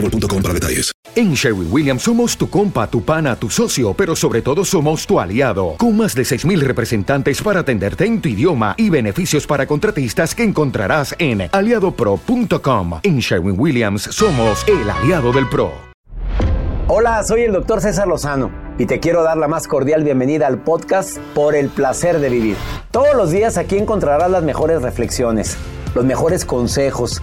boostmobile.com. En Sherwin Williams somos tu compa, tu pana, tu socio, pero sobre todo somos tu aliado. Con más de 6.000 representantes para atenderte en tu idioma y beneficios para contratistas que encontrarás en aliadopro.com. En Sherwin Williams somos el aliado del PRO. Hola, soy el doctor César Lozano y te quiero dar la más cordial bienvenida al podcast Por el placer de vivir. Todos los días aquí encontrarás las mejores reflexiones, los mejores consejos,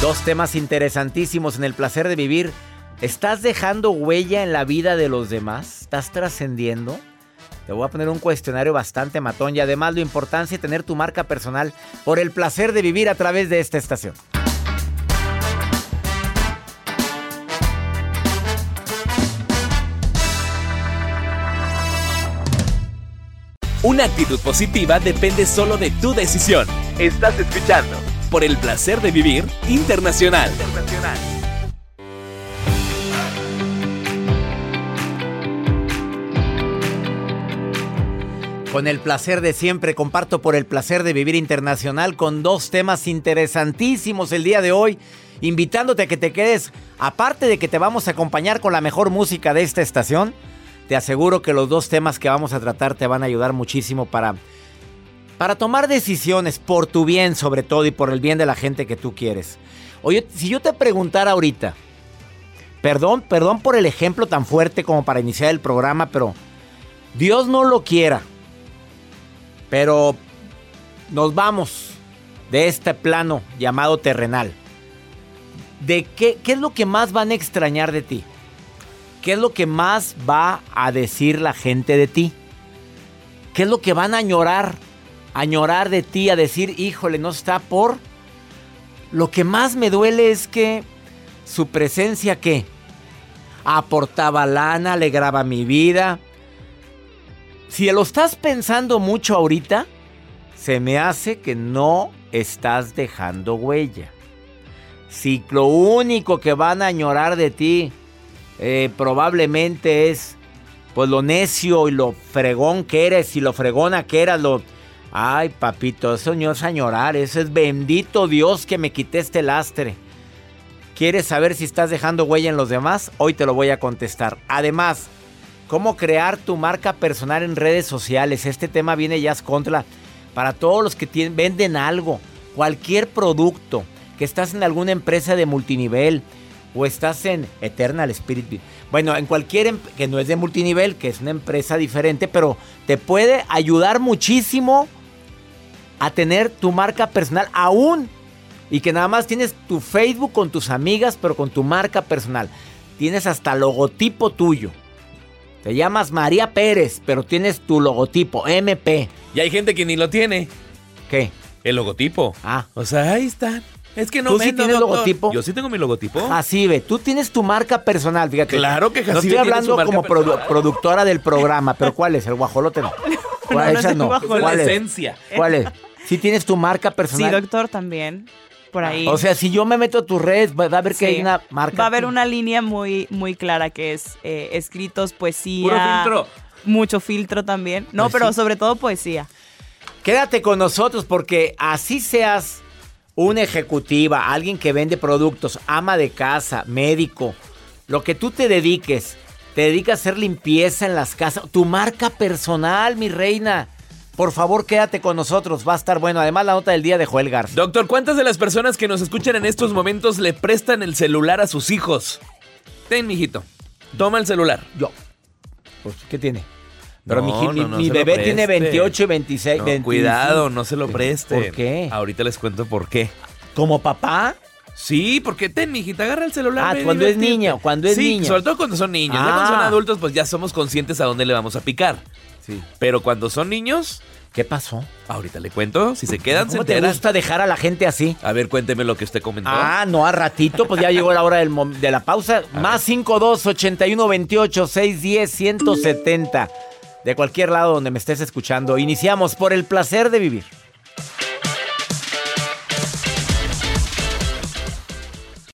Dos temas interesantísimos en el placer de vivir. ¿Estás dejando huella en la vida de los demás? ¿Estás trascendiendo? Te voy a poner un cuestionario bastante matón y además la importancia de tener tu marca personal por el placer de vivir a través de esta estación. Una actitud positiva depende solo de tu decisión. Estás escuchando por el placer de vivir internacional. Con el placer de siempre, comparto por el placer de vivir internacional con dos temas interesantísimos el día de hoy, invitándote a que te quedes, aparte de que te vamos a acompañar con la mejor música de esta estación, te aseguro que los dos temas que vamos a tratar te van a ayudar muchísimo para, para tomar decisiones por tu bien sobre todo y por el bien de la gente que tú quieres. Oye, si yo te preguntara ahorita, perdón, perdón por el ejemplo tan fuerte como para iniciar el programa, pero Dios no lo quiera. Pero nos vamos de este plano llamado terrenal. ¿De qué, qué es lo que más van a extrañar de ti? ¿Qué es lo que más va a decir la gente de ti? ¿Qué es lo que van a añorar? Añorar de ti, a decir, híjole, no está por... Lo que más me duele es que su presencia, ¿qué? Aportaba lana, alegraba mi vida, si lo estás pensando mucho ahorita, se me hace que no estás dejando huella. Si lo único que van a añorar de ti eh, probablemente es pues lo necio y lo fregón que eres y lo fregona que eras, lo... Ay, papito, eso no es añorar, eso es bendito Dios que me quité este lastre. ¿Quieres saber si estás dejando huella en los demás? Hoy te lo voy a contestar. Además, cómo crear tu marca personal en redes sociales. Este tema viene ya contra para todos los que venden algo, cualquier producto, que estás en alguna empresa de multinivel o estás en Eternal Spirit. Bueno, en cualquier em, que no es de multinivel, que es una empresa diferente, pero te puede ayudar muchísimo a tener tu marca personal aún y que nada más tienes tu Facebook con tus amigas, pero con tu marca personal. Tienes hasta logotipo tuyo. Te llamas María Pérez, pero tienes tu logotipo, MP. Y hay gente que ni lo tiene. ¿Qué? El logotipo. Ah. O sea, ahí está. Es que no ¿Tú sí tienes logotipo? Yo sí tengo mi logotipo. Así ve, tú tienes tu marca personal, fíjate. Claro que No Jacibe estoy tiene hablando su marca como produ- productora del programa, pero ¿cuál es? El guajolote no. ¿Cuál, no es no. ¿Cuál es? ¿Sí tienes tu marca Sí, personal? doctor, también. por ahí. O sea, si yo me meto a tus redes, va a ver que Sí. hay una marca. Va a haber una línea muy, muy clara que es eh, escritos, poesía. Puro filtro. Mucho filtro también. No, Pues pero sí. sobre todo poesía. Quédate con nosotros porque así seas una ejecutiva, alguien que vende productos, ama de casa, médico, lo que tú te dediques, te dedicas a hacer limpieza en las casas, tu marca personal, mi reina. Por favor, quédate con nosotros, va a estar bueno. Además, la nota del día de Joel Garza. Doctor, ¿cuántas de las personas que nos escuchan en estos momentos le prestan el celular a sus hijos? Ten, mijito. Toma el celular. Yo. Pues, ¿qué tiene? Pero mi, No, mi- no, no mi se lo bebé tiene preste. 28 y 26. No, 25. cuidado, no se lo preste. ¿Por qué? Ahorita les cuento por qué. ¿Como papá? Sí, porque ten, mijita, agarra el celular. Ah, cuando es niño, cuando es sí, niño. sobre todo cuando son niños. Ya cuando son Ah. adultos, pues ya somos conscientes a dónde le vamos a picar. Sí. Pero cuando son niños, ¿Qué pasó? ahorita le cuento. Si se quedan, se ¿Cómo te enteran. gusta dejar a la gente así? A ver, cuénteme lo que usted comentó. Ah, no, a ratito, pues ya llegó la hora del de la pausa. Más 52 81 28 610 170. De cualquier lado donde me estés escuchando. Iniciamos por el placer de vivir.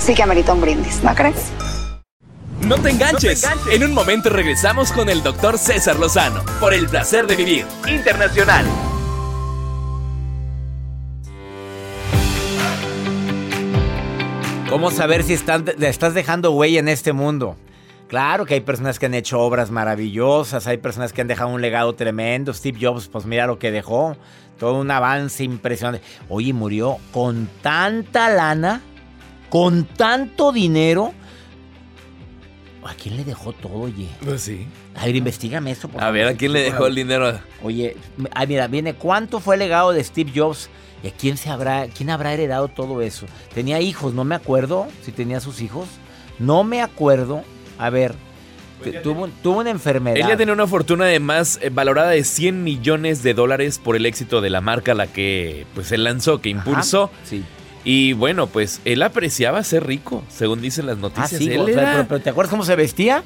sí que amerita un brindis, ¿no crees? No te enganches. En un momento regresamos con el doctor César Lozano por el placer de vivir internacional. ¿Cómo saber si están, estás dejando huella en este mundo? Claro que hay personas que han hecho obras maravillosas, hay personas que han dejado un legado tremendo. Steve Jobs, pues mira lo que dejó. Todo un avance impresionante. Oye, murió con tanta lana, con tanto dinero. ¿A quién le dejó todo, oye? Pues sí. A ver, investigame eso. por A ver, ¿a quién le dejó el dinero? Oye, ah, mira, viene, ¿cuánto fue el legado de Steve Jobs? ¿Y a quién se habrá, quién habrá heredado todo eso? Tenía hijos, no me acuerdo si tenía sus hijos. No me acuerdo. A ver, tu- tuvo, tuvo una enfermedad. Ella tenía una fortuna de más eh, valorada de 100 millones de dólares por el éxito de la marca a la que pues él lanzó, que Ajá, impulsó. Sí. Y bueno, pues él apreciaba ser rico, según dicen las Ah, noticias. sí, él o sea, era pero, pero ¿te acuerdas cómo se vestía?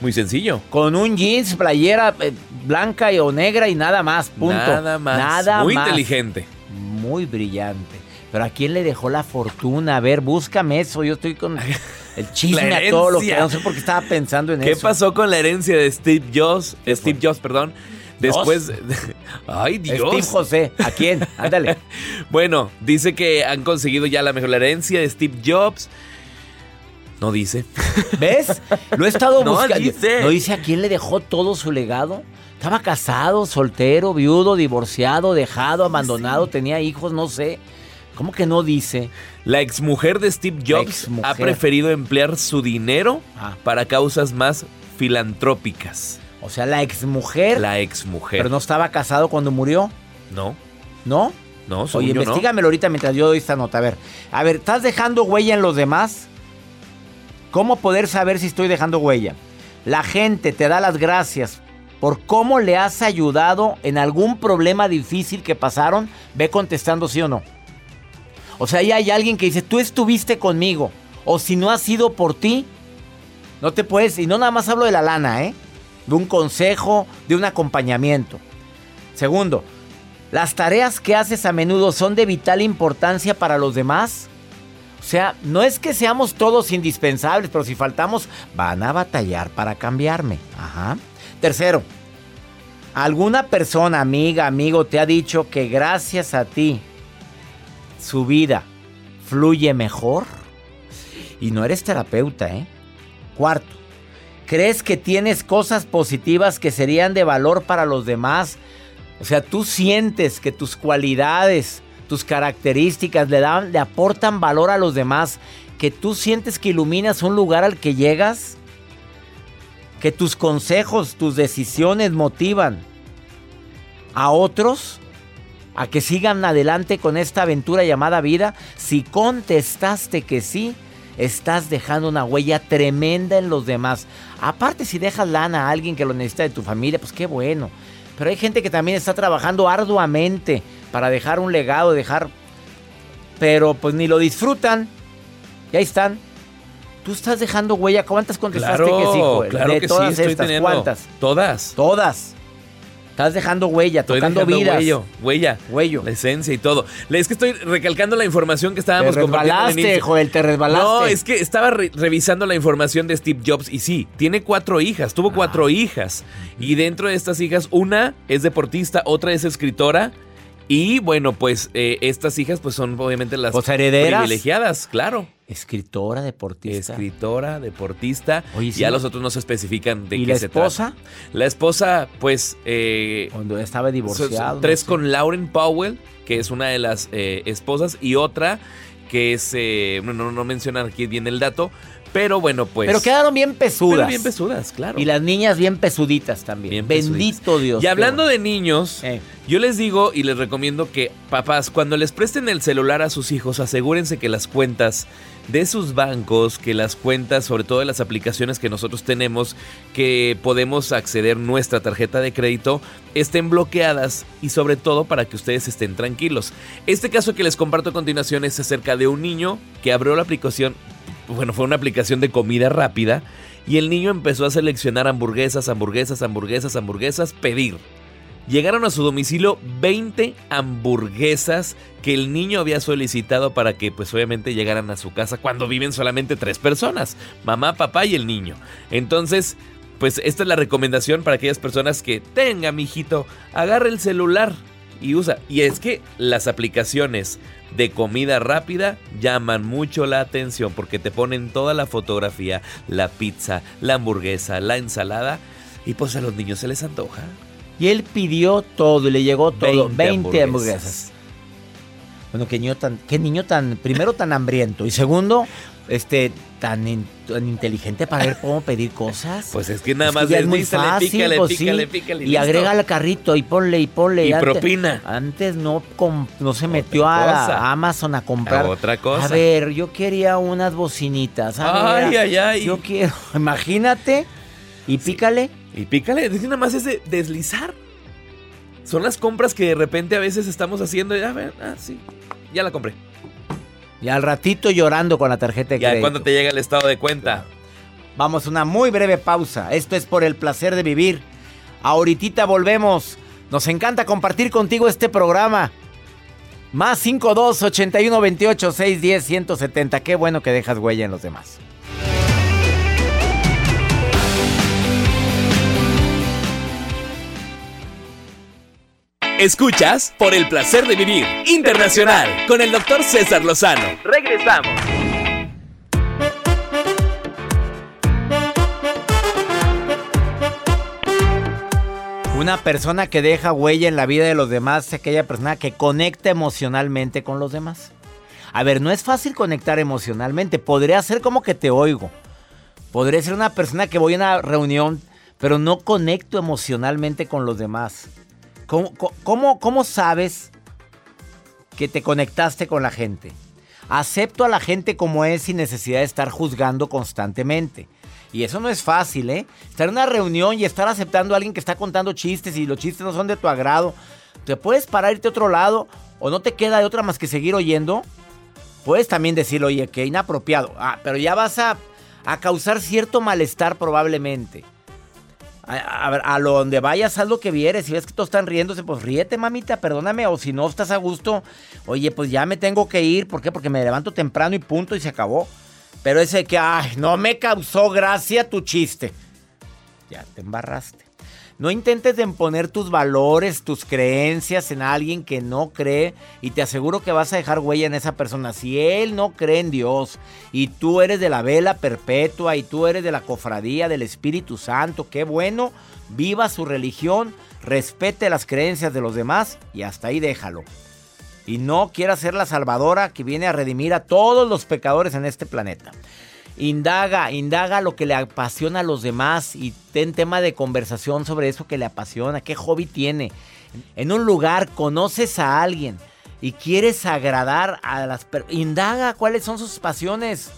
muy sencillo. Con un jeans, playera eh, blanca y o negra y nada más, punto. Nada más. Nada muy más. inteligente. Muy brillante. Pero ¿a quién le dejó la fortuna? A ver, búscame eso. Yo estoy con el chisme a todo lo que... No sé por qué estaba pensando en ¿Qué eso. pasó con la herencia de Steve Jobs? Steve Jobs, perdón. Después. Ay, Dios. Steve José. ¿A quién? Ándale. Bueno, dice que han conseguido ya la mejor herencia de Steve Jobs. No dice. ¿Ves? Lo he estado No buscando. dice. ¿No dice a quién le dejó todo su legado? Estaba casado, soltero, viudo, divorciado, dejado, abandonado, tenía hijos, no sé. ¿Cómo que no dice? La exmujer de Steve Jobs ha preferido emplear su dinero Ah. para causas más filantrópicas. O sea, la exmujer, La exmujer. pero no estaba casado cuando murió, No, ¿no? no, Oye, yo no. investígamelo ahorita mientras yo doy esta nota. A ver, a ver, ¿estás dejando huella en los demás? ¿Cómo poder saber si estoy dejando huella? La gente te da las gracias por cómo le has ayudado en algún problema difícil que pasaron. Ve contestando sí o no. O sea, ahí hay alguien que dice, tú estuviste conmigo. O si no ha sido por ti, no te puedes, y no nada más hablo de la lana, ¿eh? De un consejo, de un acompañamiento. Segundo, las tareas que haces a menudo son de vital importancia para los demás. O sea, no es que seamos todos indispensables, pero si faltamos, van a batallar para cambiarme. Tercero, ¿alguna persona, amiga, amigo, te ha dicho que gracias a ti su vida fluye mejor? Y no eres terapeuta, ¿eh? Cuarto, ¿crees que tienes cosas positivas que serían de valor para los demás? O sea, tú sientes que tus cualidades, tus características le, dan, le aportan valor a los demás, que tú sientes que iluminas un lugar al que llegas, que tus consejos, tus decisiones motivan a otros a que sigan adelante con esta aventura llamada vida. Si contestaste que sí, estás dejando una huella tremenda en los demás. Aparte, si dejas lana a alguien que lo necesita de tu familia, pues qué bueno. Pero hay gente que también está trabajando arduamente para dejar un legado, dejar... Pero pues ni lo disfrutan. Y ahí están. Tú estás dejando huella. ¿Cuántas contestaste Claro, que sí, Joel? claro de que todas estoy estas, teniendo. ¿cuántas? Todas. Todas. Estás dejando huella, Estoy tocando dejando vidas. Huello, huella. Huello. La esencia y todo. Es que estoy recalcando la información que estábamos Te compartiendo. al resbalaste. Joel, te resbalaste. No, es que estaba re- revisando la información de Steve Jobs y sí, tiene cuatro hijas, tuvo Ah. cuatro hijas. Y dentro de estas hijas, una es deportista, otra es escritora. Y bueno, pues eh, estas hijas pues son obviamente las Pues, herederas. privilegiadas, claro. Escritora, deportista. Escritora, deportista. Oye, sí. ya los otros no se especifican de ¿Y qué la se esposa? trata. La esposa, pues... eh, Cuando estaba divorciado. tres no sé. con Lauren Powell, que es una de las eh, esposas, y otra que es... eh, no, no, no mencionan aquí bien el dato, pero bueno, pues... Pero quedaron bien pesudas. Pero bien pesudas, claro. Y las niñas bien pesuditas también. Bien Bendito Dios. Y hablando bueno. de niños, Eh. yo les digo y les recomiendo que, papás, cuando les presten el celular a sus hijos, asegúrense que las cuentas de sus bancos, que las cuentas, sobre todo de las aplicaciones que nosotros tenemos, que podemos acceder nuestra tarjeta de crédito, estén bloqueadas y sobre todo para que ustedes estén tranquilos. Este caso que les comparto a continuación es acerca de un niño que abrió la aplicación, bueno, fue una aplicación de comida rápida y el niño empezó a seleccionar hamburguesas, hamburguesas, hamburguesas, hamburguesas, pedir. Llegaron a su domicilio 20 hamburguesas que el niño había solicitado para que pues obviamente llegaran a su casa cuando viven solamente tres personas, mamá, papá y el niño. Entonces, pues esta es la recomendación para aquellas personas que tenga, mijito, agarre el celular y usa. Y es que las aplicaciones de comida rápida llaman mucho la atención porque te ponen toda la fotografía, la pizza, la hamburguesa, la ensalada y pues a los niños se les antoja. Y él pidió todo y le llegó todo. 20 20, hamburguesas. hamburguesas. Bueno, qué niño tan, qué niño tan, primero tan hambriento y segundo, este, tan, in- tan inteligente para ver cómo pedir cosas. Pues es que nada Es que más ya es muy fácil, pícale, pues sí. pícale, pícale, Y agrega al carrito y ponle y ponle. Y Antes- propina. Antes no, com- no se metió a, Amazon a comprar. A otra cosa. A ver, yo quería unas bocinitas. a Ay, ver, ay, ay. Yo quiero, imagínate. Y pícale. Y pícale, es que nada más es de deslizar. Son las compras que de repente a veces estamos haciendo y a ver, ah, sí, ya la compré. Y al ratito llorando con la tarjeta de crédito. cuando te llega el estado de cuenta. Vamos a una muy breve pausa. Esto es por el placer de vivir. Ahorita volvemos. Nos encanta compartir contigo este programa. Más 52 81 28 610 170. Qué bueno que dejas huella en los demás. Escuchas por el placer de vivir internacional con el doctor César Lozano. Regresamos. Una persona que deja huella en la vida de los demás es aquella persona que conecta emocionalmente con los demás. A ver, no es fácil conectar emocionalmente. Podría ser como que te oigo. Podría ser una persona que voy a una reunión, pero no conecto emocionalmente con los demás. ¿Cómo, cómo- cómo sabes que te conectaste con la gente? Acepto a la gente como es sin necesidad de estar juzgando constantemente. Y eso no es fácil, ¿eh? Estar en una reunión y estar aceptando a alguien que está contando chistes y los chistes no son de tu agrado. Te puedes parar, irte a otro lado o no te queda de otra más que seguir oyendo. Puedes también decir, oye, qué inapropiado. Ah, pero ya vas a, a causar cierto malestar probablemente. A, a, lo donde vayas, haz lo que vieres. Si ves que todos están riéndose, pues ríete, mamita, perdóname. O si no estás a gusto, oye, pues ya me tengo que ir. ¿Por qué? Porque me levanto temprano y punto y se acabó. Pero ese que, ay, no me causó gracia tu chiste. Ya te embarraste. No intentes de imponer tus valores, tus creencias en alguien que no cree y te aseguro que vas a dejar huella en esa persona. Si él no cree en Dios y tú eres de la vela perpetua y tú eres de la cofradía del Espíritu Santo, qué bueno, viva su religión, respete las creencias de los demás y hasta ahí déjalo. Y no quiera ser la salvadora que viene a redimir a todos los pecadores en este planeta. Indaga, indaga lo que le apasiona a los demás y ten tema de conversación sobre eso que le apasiona, qué hobby tiene. En un lugar conoces a alguien y quieres agradar a las personas. Indaga cuáles son sus pasiones,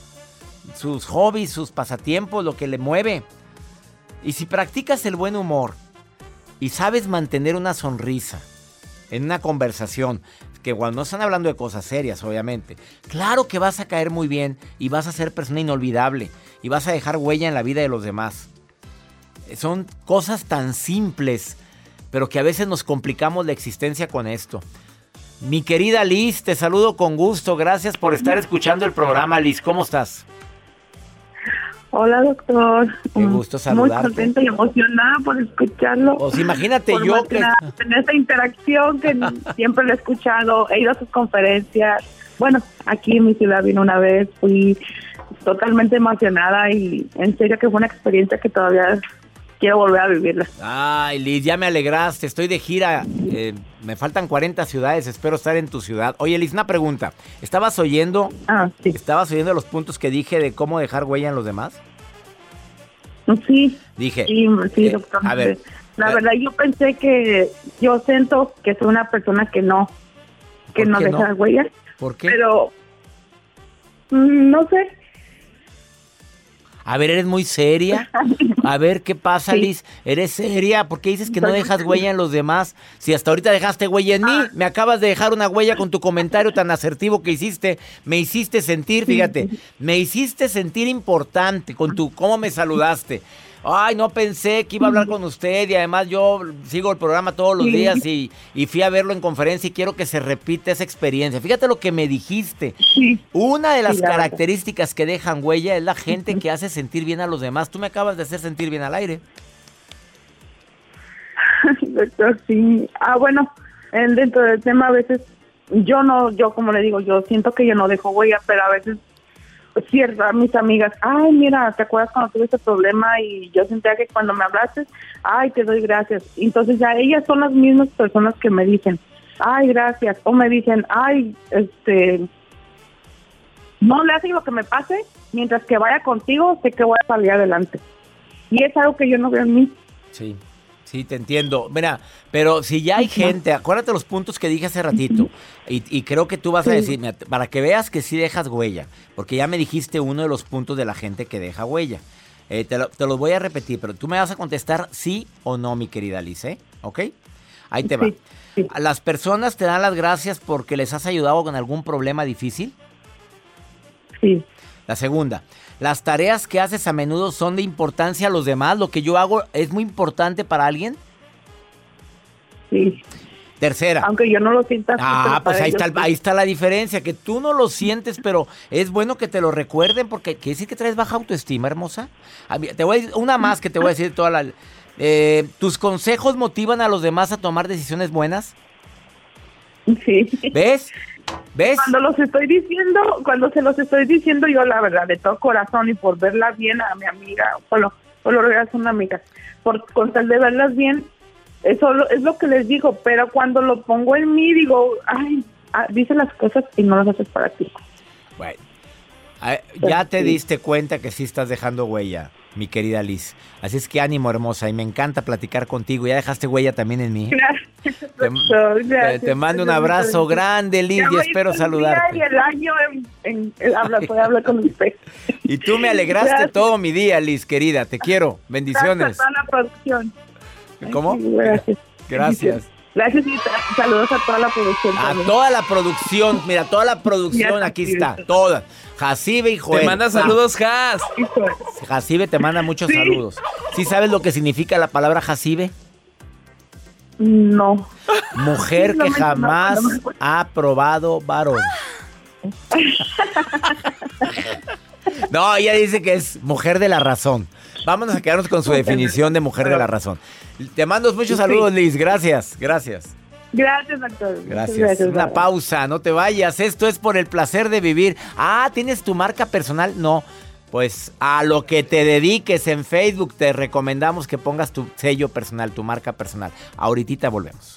sus hobbies, sus pasatiempos, lo que le mueve. Y si practicas el buen humor y sabes mantener una sonrisa en una conversación, que cuando no están hablando de cosas serias, obviamente, claro que vas a caer muy bien y vas a ser persona inolvidable y vas a dejar huella en la vida de los demás. Son cosas tan simples, pero que a veces nos complicamos la existencia con esto. Mi querida Liz, te saludo con gusto. Gracias por estar escuchando el programa, Liz. ¿Cómo estás? Hola, doctor. Qué gusto saludarte. Muy contenta y emocionada por escucharlo. Pues imagínate yo que... En esta interacción que siempre lo he escuchado, he ido a sus conferencias. Bueno, aquí en mi ciudad vino una vez, fui totalmente emocionada y en serio que fue una experiencia que todavía quiero volver a vivirla. Ay, Liz, ya me alegraste. Estoy de gira. Eh, me faltan 40 ciudades. Espero estar en tu ciudad. Oye, Liz, una pregunta. ¿Estabas oyendo? Ah, sí. ¿Estabas oyendo los puntos que dije de cómo dejar huella en los demás? Sí. Dije. Sí, sí eh, doctor. a ver. La verdad, yo pensé que yo siento que soy una persona que no, que ¿Por no deja no? huella. ¿Por qué? Pero mm, no sé. A ver, ¿eres muy seria? A ver, ¿qué pasa, Sí. Liz? ¿Eres seria? ¿Por qué dices que no dejas huella en los demás? Si hasta ahorita dejaste huella en mí, me acabas de dejar una huella con tu comentario tan asertivo que hiciste. Me hiciste sentir, fíjate, me hiciste sentir importante con tu cómo me saludaste. Ay, no pensé que iba a hablar con usted y además yo sigo el programa todos los Sí. días y, y fui a verlo en conferencia y quiero que se repita esa experiencia. Fíjate lo que me dijiste. Sí. Una de las Sí, la verdad. características que dejan huella es la gente que hace sentir bien a los demás. Tú me acabas de hacer sentir bien al aire. Doctor, sí. Ah, bueno, en- dentro del tema a veces yo no, yo como le digo, yo siento que yo no dejo huella, pero a veces pues, cierta mis amigas, ay, mira, ¿te acuerdas cuando tuve este problema y yo sentía que cuando me hablaste, ay, te doy gracias. Entonces ya ellas son las mismas personas que me dicen, ay, gracias, o me dicen, ay, este, no le hacen lo que me pase, mientras que vaya contigo, sé que voy a salir adelante. Y es algo que yo no veo en mí. Sí, sí, te entiendo. Mira, pero si ya hay gente, acuérdate los puntos que dije hace ratito. Y, y creo que tú vas a decir, mira, para que veas que sí dejas huella. Porque ya me dijiste uno de los puntos de la gente que deja huella. Eh, te, lo- te los voy a repetir, pero tú me vas a contestar sí o no, mi querida Liz, ¿eh? ¿Ok? Ahí te va. Sí, sí. ¿A ¿Las personas te dan las gracias porque les has ayudado con algún problema difícil? Sí. La segunda, ¿las tareas que haces a menudo son de importancia a los demás? ¿Lo que yo hago es muy importante para alguien? Sí. Tercera. Aunque yo no lo sienta Ah, pues ahí está, ahí la diferencia, que tú no lo sientes, pero es bueno que te lo recuerden porque quiere decir que traes baja autoestima, hermosa. A mí- te voy a decir una más que te voy a decir toda la... eh, ¿Tus consejos motivan a los demás a tomar decisiones buenas? Sí. ¿Ves? ¿Ves? Cuando los estoy diciendo, cuando se los estoy diciendo yo la verdad, de todo corazón y por verla bien a mi amiga, solo, solo son amigas, por con tal de verlas bien, eso lo- es lo que les digo, pero cuando lo pongo en mí digo, ay, ah, dice las cosas y no las haces para ti. Bueno, ya te diste cuenta que sí estás dejando huella, mi querida Liz. Así es que ánimo, hermosa, y me encanta platicar contigo. Ya dejaste huella también en mí. Gracias, Te, gracias. mando un abrazo grande, Liz, y espero saludarte. Y el año en, en, en habla, puede hablar con usted. Y tú me alegraste Gracias. todo mi día, Liz, querida. Te quiero. Bendiciones. Gracias. ¿Cómo? Gracias. Gracias. Gracias y saludos a toda la producción. A toda la producción, mira, toda la producción, aquí está, toda. Jacibe y Joel. Te manda saludos, Jas. Jacibe te manda muchos saludos. ¿Sí sabes lo que significa la palabra Jacibe? No. Mujer que jamás ha probado varón. No, ella dice que es mujer de la razón. Vámonos a quedarnos con su definición de mujer de la razón. Te mando muchos saludos, Liz. Gracias, gracias. Gracias, doctor. Gracias. Una pausa, no te vayas. Esto es por el placer de vivir. Ah, ¿tienes tu marca personal? No. Pues a lo que te dediques en Facebook te recomendamos que pongas tu sello personal, tu marca personal. Ahorita volvemos.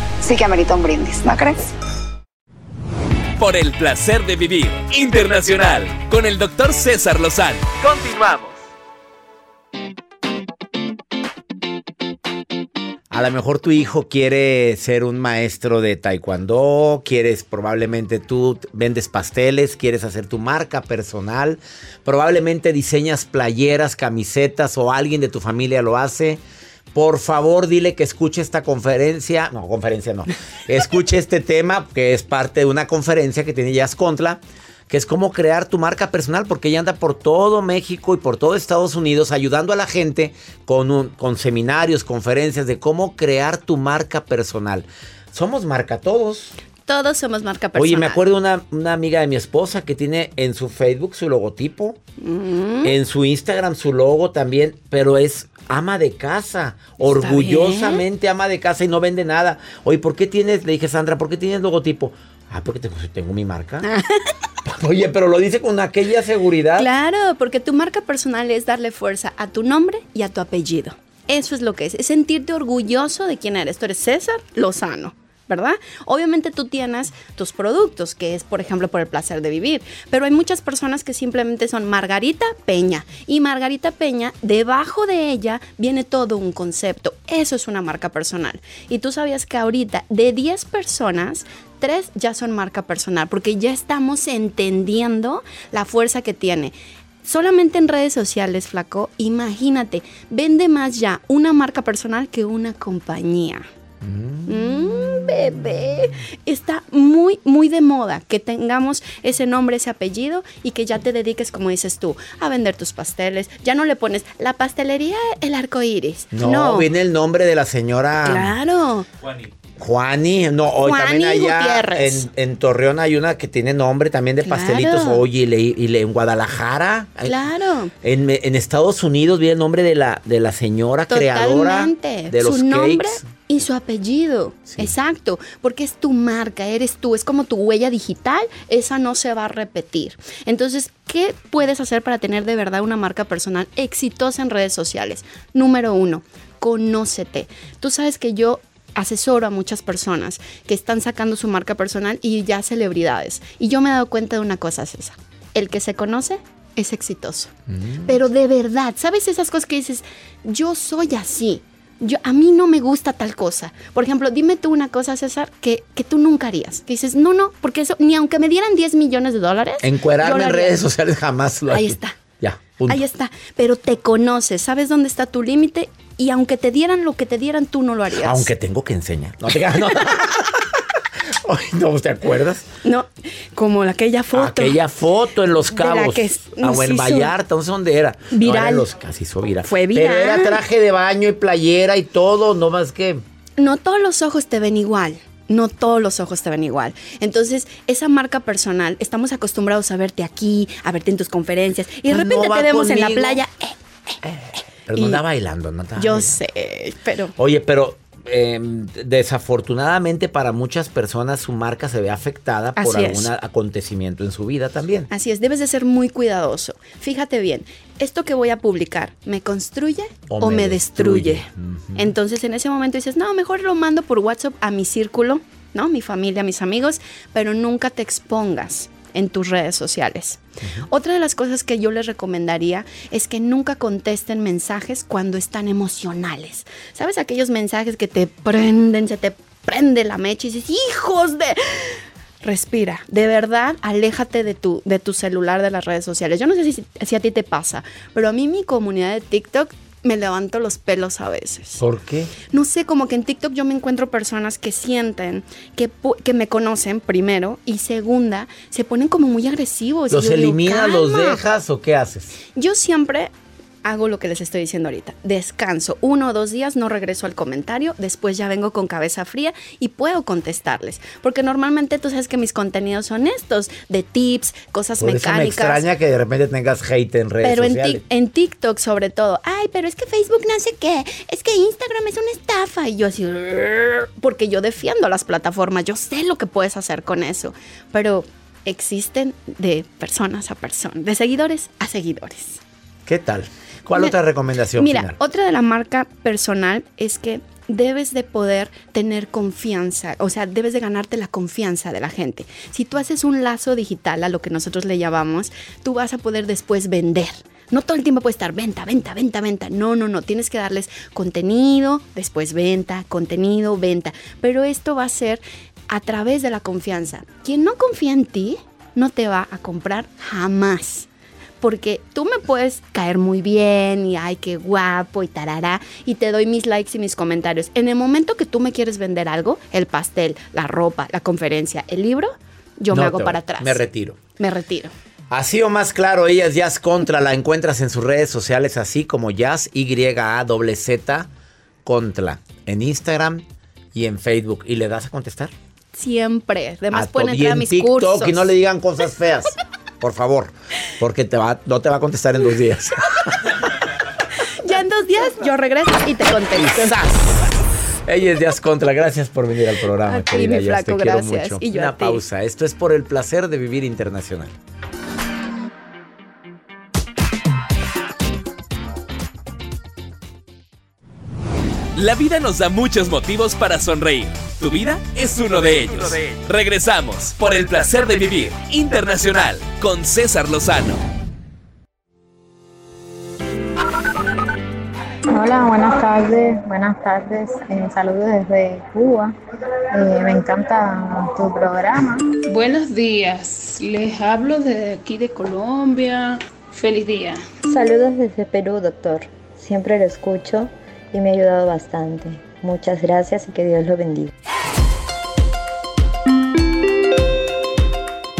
sí que amerita un brindis, ¿no crees? Por el placer de vivir internacional con el doctor César Lozano. Continuamos. A lo mejor tu hijo quiere ser un maestro de taekwondo, quieres probablemente tú vendes pasteles, quieres hacer tu marca personal, probablemente diseñas playeras, camisetas o alguien de tu familia lo hace. Por favor, dile que escuche esta conferencia, no, conferencia no, escuche este tema que es parte de una conferencia que tiene Jazz Contra, que es cómo crear tu marca personal, porque ella anda por todo México y por todo Estados Unidos ayudando a la gente con, un- con seminarios, conferencias de cómo crear tu marca personal. Somos marca todos. Todos somos marca personal. Oye, me acuerdo de una, una amiga de mi esposa que tiene en su Facebook su logotipo, Mm. en su Instagram su logo también, pero es ama de casa, orgullosamente ama de casa y no vende nada. Oye, ¿por qué tienes, le dije Sandra, ¿por qué tienes logotipo? Ah, porque tengo, tengo mi marca. Oye, pero lo dice con aquella seguridad. Claro, porque tu marca personal es darle fuerza a tu nombre y a tu apellido. Eso es lo que es, es sentirte orgulloso de quién eres. Tú eres César Lozano. ¿Verdad? Obviamente tú tienes tus productos, que es, por ejemplo, por el placer de vivir, pero hay muchas personas que simplemente son Margarita Peña. Y Margarita Peña, debajo de ella viene todo un concepto. Eso es una marca personal. Y tú sabías que ahorita de 10 personas, tres ya son marca personal, porque ya estamos entendiendo la fuerza que tiene. Solamente en redes sociales, flaco, imagínate, vende más ya una marca personal que una compañía. Mm, bebé, está muy, muy de moda que tengamos ese nombre, ese apellido y que ya te dediques, como dices tú, a vender tus pasteles. Ya no le pones la pastelería El Arco Iris. No, viene el nombre de la señora Claro. Juani. No, hoy Juani también allá en, Gutiérrez. en Torreón hay una que tiene nombre también de Claro. pastelitos. Oye, y, le- y le- en Guadalajara. Claro. En, en Estados Unidos viene el nombre de la, de la señora creadora de los su nombre cakes. Y su apellido. Exacto. Porque es tu marca, eres tú. Es como tu huella digital. Esa no se va a repetir. Entonces, ¿qué puedes hacer para tener de verdad una marca personal exitosa en redes sociales? Número uno, conócete. Tú sabes que yo asesoro a muchas personas que están sacando su marca personal y ya celebridades. Y yo me he dado cuenta de una cosa, César. El que se conoce, es exitoso. Pero de verdad, ¿sabes esas cosas que dices? Yo soy así. Yo, a mí no me gusta tal cosa. Por ejemplo, dime tú una cosa, César, que, que tú nunca harías. Que dices, no, no, porque eso, ni aunque me dieran 10 millones de dólares. Encuerarme en redes sociales jamás lo Ahí haría. está. Ya, punto. Ahí está. Pero te conoces, sabes dónde está tu límite y aunque te dieran lo que te dieran, tú no lo harías. Aunque tengo que enseñar. No te no. Ay, no, ¿te acuerdas? No, como aquella foto. Aquella foto en Los Cabos. que ah, o en Vallarta, no sé dónde era. No, viral. era Los casi hizo viral. Fue Pero viral. era traje de baño y playera y todo, no más que. No todos los ojos te ven igual. No todos los ojos te ven igual. Entonces, esa marca personal, estamos acostumbrados a verte aquí, a verte en tus conferencias, y de repente no te vemos en la playa. eh, Pero no Y- bailando, no yo bailando. sé, pero Oye, pero eh, desafortunadamente para muchas personas su marca se ve afectada por es. algún acontecimiento en su vida también. así es, debes de ser muy cuidadoso. Fíjate bien, esto que voy a publicar, ¿me construye O o, me destruye? Entonces, en ese momento dices, no, mejor lo mando por WhatsApp a mi círculo, ¿no? Mi familia, mis amigos, pero nunca te expongas en tus redes sociales. Otra de las cosas que yo les recomendaría es que nunca contesten mensajes cuando están emocionales. ¿Sabes aquellos mensajes que te prenden, se te prende la mecha y dices, hijos de... Respira, de verdad, aléjate de tu, de tu celular, de las redes sociales. Yo no sé si, si a ti te pasa, pero a mí mi comunidad de TikTok me levanto los pelos a veces. ¿Por qué? No sé, como que en TikTok yo me encuentro personas que sienten que, que me conocen primero y segunda, se ponen como muy agresivos. ¿Los eliminas, los dejas o qué haces? Yo siempre hago lo que les estoy diciendo ahorita. Descanso uno o dos días, no regreso al comentario, después ya vengo con cabeza fría y puedo contestarles. Porque normalmente tú sabes que mis contenidos son estos, de tips, cosas Por eso me mecánicas. extraña que de repente tengas hate en redes Pero en, sociales. Tik- en TikTok sobre todo, ay, pero es que Facebook no sé qué, es que Instagram es una estafa. Y yo así, porque yo defiendo las plataformas, yo sé lo que puedes hacer con eso. Pero existen de personas a personas, de seguidores a seguidores. ¿Qué tal? ¿Cuál otra recomendación Mira, final? otra de la marca personal es que debes de poder tener confianza, o sea, debes de ganarte la confianza de la gente. Si tú haces un lazo digital, a lo que nosotros le llamamos, tú vas a poder después vender. No todo el tiempo puede estar venta, venta, venta, venta. No, no, no. Tienes que darles contenido, después venta, contenido, venta. Pero esto va a ser a través de la confianza. Quien no confía en ti, no te va a comprar jamás porque tú me puedes caer muy bien y ay, qué guapo y tarará, y te doy mis likes y mis comentarios. En el momento que tú me quieres vender algo, el pastel, la ropa, la conferencia, el libro, yo No me hago para atrás. Me retiro. Me retiro. Así o más claro, ella es Jazz Contra, la encuentras en sus redes sociales así como Jazz Y-A-Z Contra, en Instagram y en Facebook. ¿Y le das a contestar? Siempre. Además A pueden entrar a mis TikTok cursos. y no le digan cosas feas, por favor, porque te va, no te va a contestar en dos días. Ya en dos días yo regreso y te contesto. Ella es Jazz Contra, gracias por venir al programa, A ti, querida mi Jazz, te flaco, quiero gracias. mucho. Y yo Una pausa, esto es por el placer de vivir internacional. La vida nos da muchos motivos para sonreír. Tu vida es uno de ellos. Regresamos por el placer de vivir internacional con César Lozano. Hola, buenas tardes, buenas tardes. Eh, saludos desde Cuba. Eh, me encanta tu programa. Buenos días, les hablo de aquí de Colombia. Feliz día. Saludos desde Perú, doctor. Siempre lo escucho y me ha ayudado bastante. Muchas gracias y que Dios lo bendiga.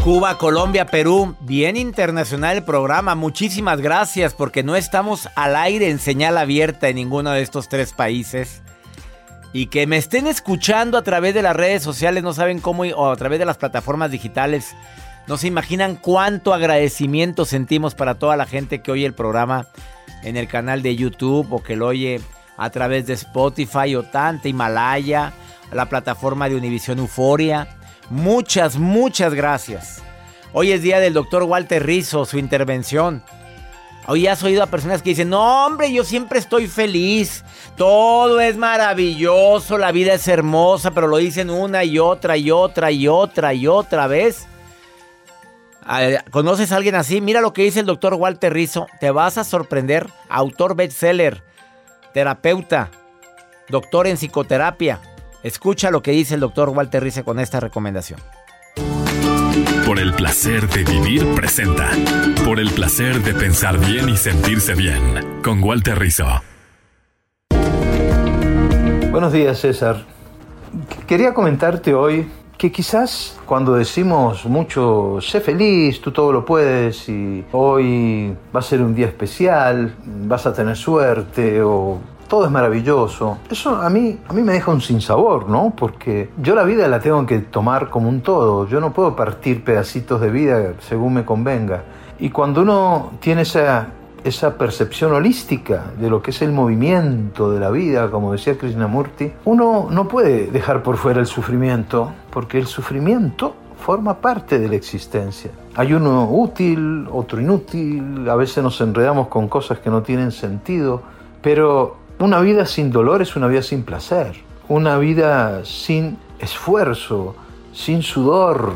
Cuba, Colombia, Perú, bien internacional el programa. Muchísimas gracias porque no estamos al aire en señal abierta en ninguno de estos tres países. Y que me estén escuchando a través de las redes sociales, no saben cómo, o a través de las plataformas digitales. No se imaginan cuánto agradecimiento sentimos para toda la gente que oye el programa en el canal de YouTube o que lo oye a través de Spotify o tanta Himalaya, la plataforma de Univisión Euforia. Muchas, muchas gracias. Hoy es día del doctor Walter Rizzo, su intervención. Hoy has oído a personas que dicen, no hombre, yo siempre estoy feliz, todo es maravilloso, la vida es hermosa, pero lo dicen una y otra y otra y otra y otra vez. ¿Conoces a alguien así? Mira lo que dice el doctor Walter Rizzo. Te vas a sorprender. Autor bestseller, terapeuta, doctor en psicoterapia. Escucha lo que dice el doctor Walter Rizzo con esta recomendación. Por el placer de vivir presenta. Por el placer de pensar bien y sentirse bien. Con Walter Rizzo. Buenos días, César. Quería comentarte hoy que quizás cuando decimos mucho, sé feliz, tú todo lo puedes y hoy va a ser un día especial, vas a tener suerte o todo es maravilloso. Eso a mí, a mí me deja un sinsabor, ¿no? Porque yo la vida la tengo que tomar como un todo. Yo no puedo partir pedacitos de vida según me convenga. Y cuando uno tiene esa, esa percepción holística de lo que es el movimiento de la vida, como decía Krishnamurti, uno no puede dejar por fuera el sufrimiento, porque el sufrimiento forma parte de la existencia. Hay uno útil, otro inútil, a veces nos enredamos con cosas que no tienen sentido, pero una vida sin dolor es una vida sin placer, una vida sin esfuerzo, sin sudor,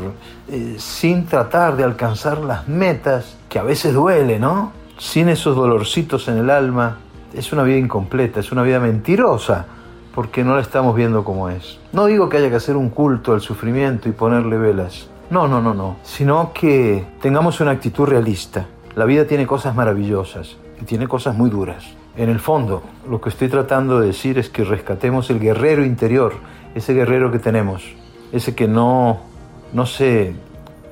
eh, sin tratar de alcanzar las metas, que a veces duele, ¿no? Sin esos dolorcitos en el alma, es una vida incompleta, es una vida mentirosa, porque no la estamos viendo como es. No digo que haya que hacer un culto al sufrimiento y ponerle velas, no, no, no, no, sino que tengamos una actitud realista. La vida tiene cosas maravillosas y tiene cosas muy duras. En el fondo, lo que estoy tratando de decir es que rescatemos el guerrero interior, ese guerrero que tenemos, ese que no, no se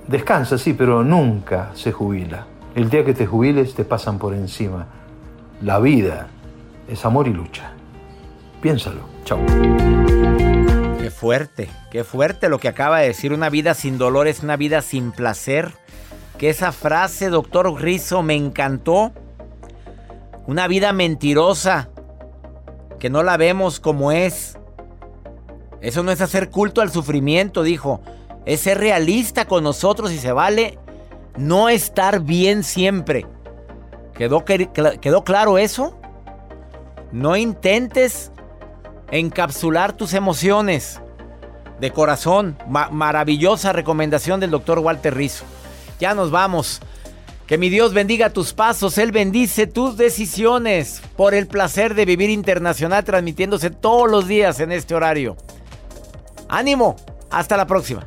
descansa, sí, pero nunca se jubila. El día que te jubiles te pasan por encima. La vida es amor y lucha. Piénsalo. Chao. Qué fuerte, qué fuerte lo que acaba de decir. Una vida sin dolor es una vida sin placer. Que esa frase, doctor Rizzo, me encantó. Una vida mentirosa, que no la vemos como es. Eso no es hacer culto al sufrimiento, dijo. Es ser realista con nosotros y se vale no estar bien siempre. ¿Quedó, quedó claro eso? No intentes encapsular tus emociones de corazón. maravillosa recomendación del doctor Walter Rizzo. Ya nos vamos. Que mi Dios bendiga tus pasos, Él bendice tus decisiones por el placer de vivir internacional transmitiéndose todos los días en este horario. Ánimo, hasta la próxima.